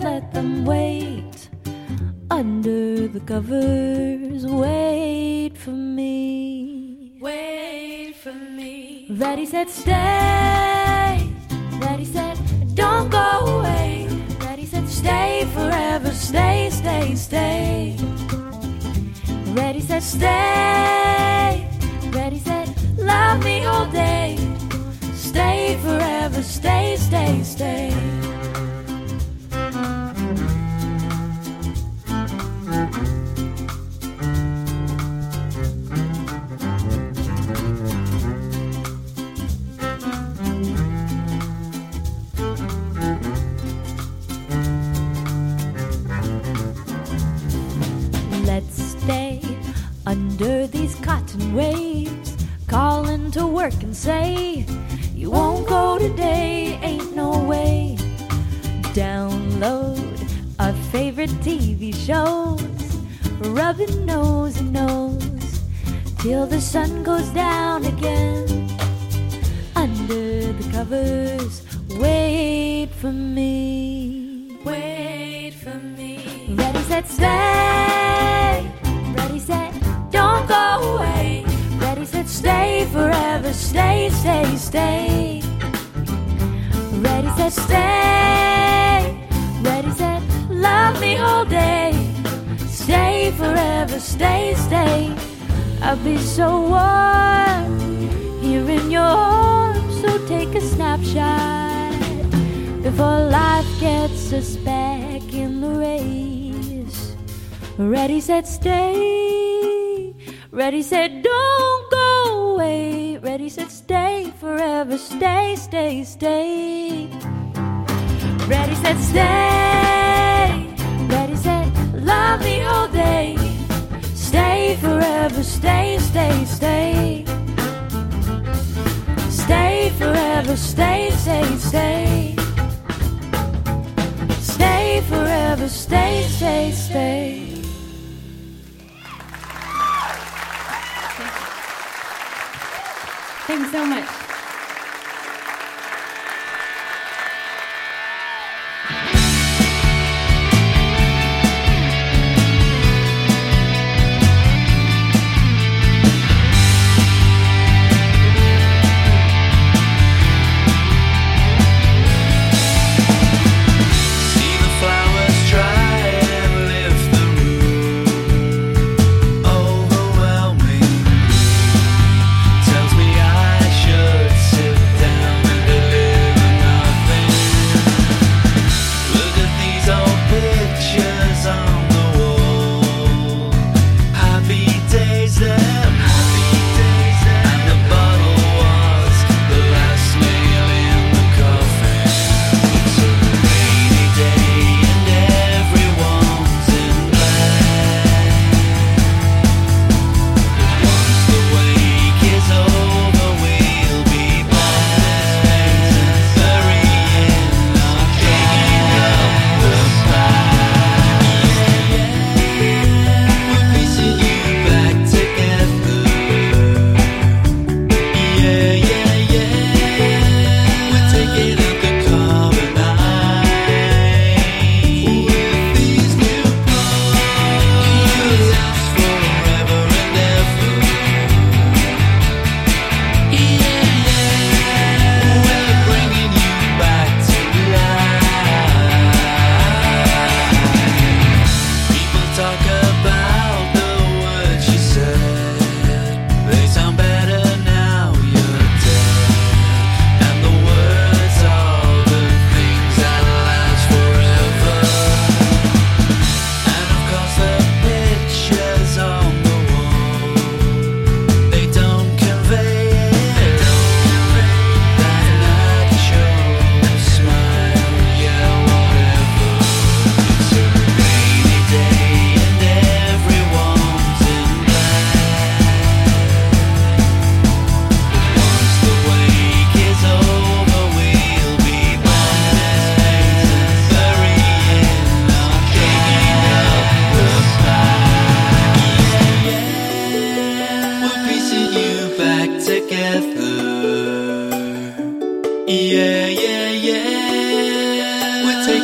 Let them wait. Under the covers, wait for me. Wait for me. Ready, said, stay. Ready, said, don't go away. Ready, said, stay forever. Stay, stay, stay. Ready, said, stay. Ready, said, love me all day. Stay forever. Stay, stay, stay. Waves. Calling to work and say, You won't go today, ain't no way. Download our favorite TV shows, rubbing nose and nose till the sun goes down again. Under the covers, wait for me. Wait for me. Ready, set, stay. Forever. Stay, stay, stay. Ready, set, stay. Ready, set, love me all day. Stay forever. Stay, stay. I'll be so warm here in your arms. So take a snapshot before life gets us back in the race. Ready, set, stay. Ready, set, don't away. Ready, set, stay forever. Stay, stay, stay. Ready, set, stay. Ready, set, love me all day. Stay forever. Stay, stay, stay. Stay forever. Stay, stay, stay. Stay forever, stay, stay, stay. So much.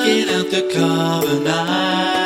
Taking out the carbonite.